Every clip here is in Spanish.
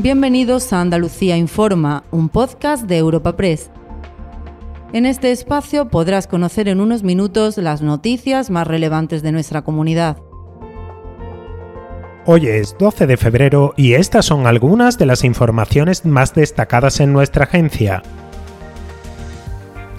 Bienvenidos a Andalucía Informa, un podcast de Europa Press. En este espacio podrás conocer en unos minutos las noticias más relevantes de nuestra comunidad. Hoy es 12 de febrero y estas son algunas de las informaciones más destacadas en nuestra agencia.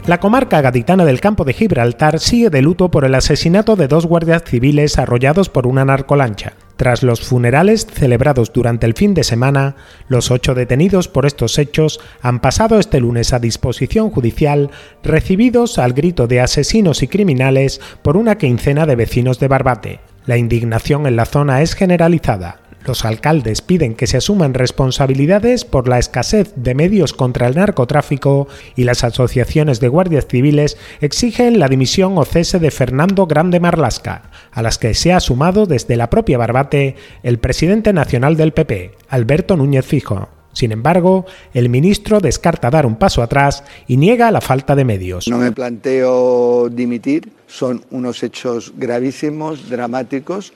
La comarca gaditana del campo de Gibraltar sigue de luto por el asesinato de dos guardias civiles arrollados por una narcolancha. Tras los funerales celebrados durante el fin de semana, los ocho detenidos por estos hechos han pasado este lunes a disposición judicial, recibidos al grito de asesinos y criminales por una quincena de vecinos de Barbate. La indignación en la zona es generalizada. Los alcaldes piden que se asuman responsabilidades por la escasez de medios contra el narcotráfico y las asociaciones de guardias civiles exigen la dimisión o cese de Fernando Grande Marlasca, a las que se ha sumado desde la propia Barbate el presidente nacional del PP, Alberto Núñez Fijo. Sin embargo, el ministro descarta dar un paso atrás y niega la falta de medios. No me planteo dimitir, son unos hechos gravísimos, dramáticos,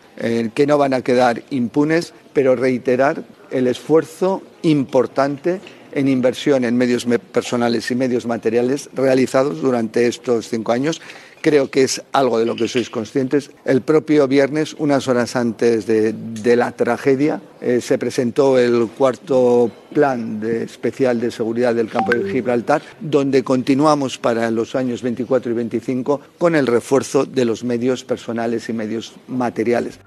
que no van a quedar impunes, pero reiterar el esfuerzo importante en inversión en medios personales y medios materiales realizados durante estos cinco años creo que es algo de lo que sois conscientes. El propio viernes, unas horas antes de, la tragedia, eh, se presentó el cuarto plan especial de seguridad del campo de Gibraltar, donde continuamos para los años 24 y 25 con el refuerzo de los medios personales y medios materiales.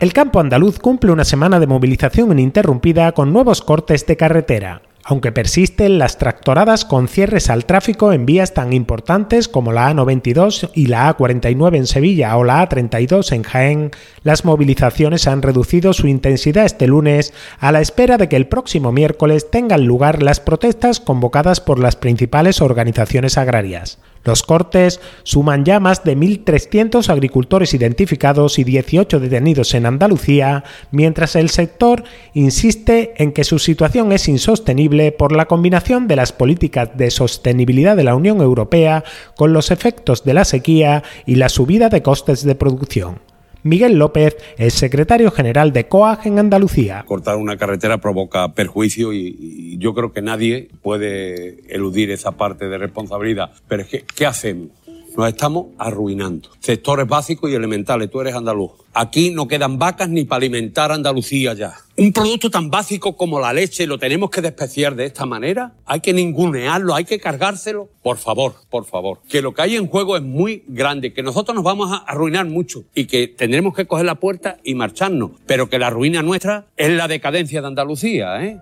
El campo andaluz cumple una semana de movilización ininterrumpida con nuevos cortes de carretera aunque persisten las tractoradas con cierres al tráfico en vías tan importantes como la A92 y la A49 en Sevilla o la A32 en Jaén, las movilizaciones han reducido su intensidad este lunes a la espera de que el próximo miércoles tengan lugar las protestas convocadas por las principales organizaciones agrarias. Los cortes suman ya más de 1.300 agricultores identificados y 18 detenidos en Andalucía, mientras el sector insiste en que su situación es insostenible por la combinación de las políticas de sostenibilidad de la Unión Europea con los efectos de la sequía y la subida de costes de producción. Miguel López es secretario general de COAG en Andalucía. Cortar una carretera provoca perjuicio y, yo creo que nadie puede eludir esa parte de responsabilidad. Pero que, ¿qué hacemos? Nos estamos arruinando. Sectores básicos y elementales. Tú eres andaluz. Aquí no quedan vacas ni para alimentar Andalucía ya. Un producto tan básico como la leche lo tenemos que despreciar de esta manera. Hay que ningunearlo, hay que cargárselo. Por favor, por favor. Que lo que hay en juego es muy grande, que nosotros nos vamos a arruinar mucho y que tendremos que coger la puerta y marcharnos. Pero que la ruina nuestra es la decadencia de Andalucía, ¿eh?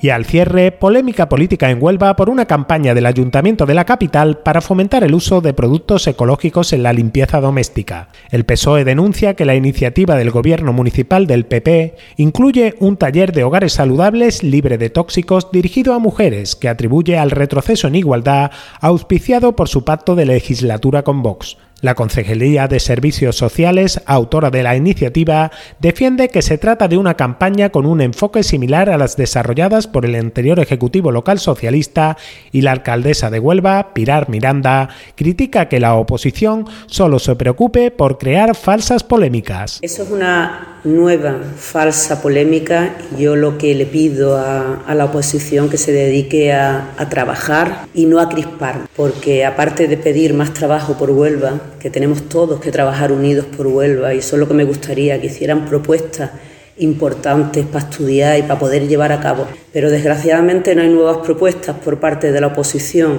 Y al cierre, polémica política en Huelva por una campaña del Ayuntamiento de la capital para fomentar el uso de productos ecológicos en la limpieza doméstica. El PSOE denuncia que la iniciativa del gobierno municipal del PP incluye un taller de hogares saludables libre de tóxicos dirigido a mujeres que atribuye al retroceso en igualdad auspiciado por su pacto de legislatura con Vox. La Concejalía de Servicios Sociales, autora de la iniciativa, defiende que se trata de una campaña con un enfoque similar a las desarrolladas por el anterior Ejecutivo local socialista y la alcaldesa de Huelva, Pilar Miranda, critica que la oposición solo se preocupe por crear falsas polémicas. Eso es una nueva falsa polémica. Yo lo que le pido a, la oposición que se dedique a, a trabajar y no a crispar, porque aparte de pedir más trabajo por Huelva, que tenemos todos que trabajar unidos por Huelva y eso es lo que me gustaría, que hicieran propuestas importantes para estudiar y para poder llevar a cabo. Pero desgraciadamente no hay nuevas propuestas por parte de la oposición.